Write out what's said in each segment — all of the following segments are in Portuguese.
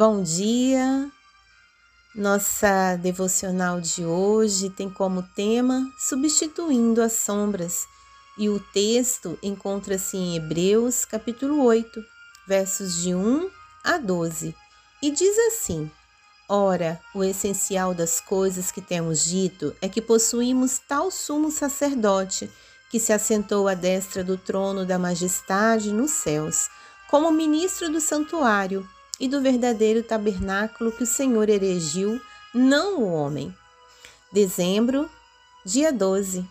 Bom dia! Nossa devocional de hoje tem como tema Substituindo as Sombras, e o texto encontra-se em Hebreus, capítulo 8, versos de 1 a 12, e diz assim: Ora, o essencial das coisas que temos dito é que possuímos tal sumo sacerdote que se assentou à destra do trono da majestade nos céus, como ministro do santuário e do verdadeiro tabernáculo que o Senhor erigiu, não o homem. Dezembro, dia 12.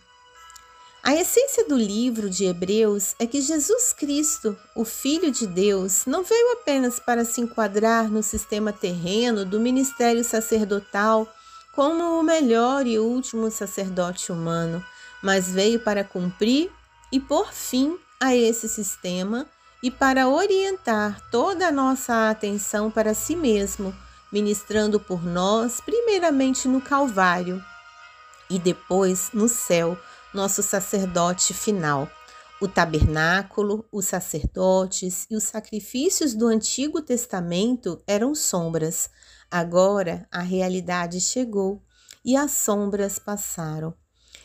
A essência do livro de Hebreus é que Jesus Cristo, o Filho de Deus, não veio apenas para se enquadrar no sistema terreno do ministério sacerdotal como o melhor e último sacerdote humano, mas veio para cumprir e pôr fim a esse sistema e para orientar toda a nossa atenção para si mesmo, ministrando por nós, primeiramente no Calvário e depois no céu, nosso sacerdote final. O tabernáculo, os sacerdotes e os sacrifícios do Antigo Testamento eram sombras. Agora a realidade chegou e as sombras passaram.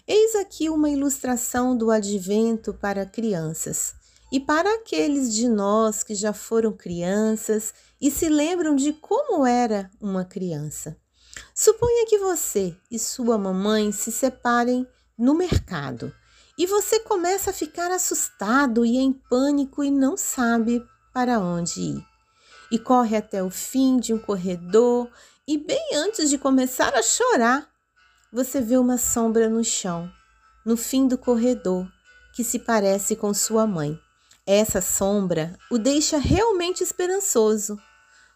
Eis aqui uma ilustração do advento para crianças. E para aqueles de nós que já foram crianças e se lembram de como era uma criança. Suponha que você e sua mamãe se separem no mercado e você começa a ficar assustado e em pânico e não sabe para onde ir. E corre até o fim de um corredor e, bem antes de começar a chorar, você vê uma sombra no chão, no fim do corredor, que se parece com sua mãe. Essa sombra o deixa realmente esperançoso.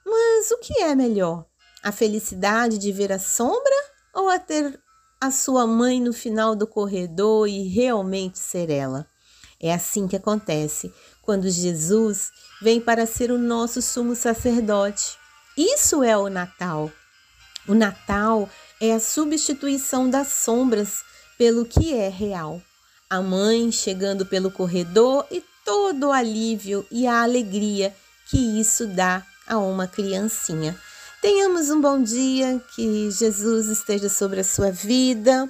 Mas o que é melhor? A felicidade de ver a sombra ou a ter a sua mãe no final do corredor e realmente ser ela? É assim que acontece quando Jesus vem para ser o nosso sumo sacerdote. Isso é o Natal. O Natal é a substituição das sombras pelo que é real. A mãe chegando pelo corredor e todo o alívio e a alegria que isso dá a uma criancinha. Tenhamos um bom dia, que Jesus esteja sobre a sua vida.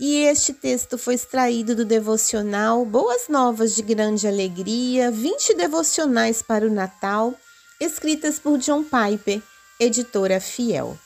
E este texto foi extraído do devocional Boas Novas de Grande Alegria, 20 devocionais para o Natal, escritas por John Piper, editora fiel.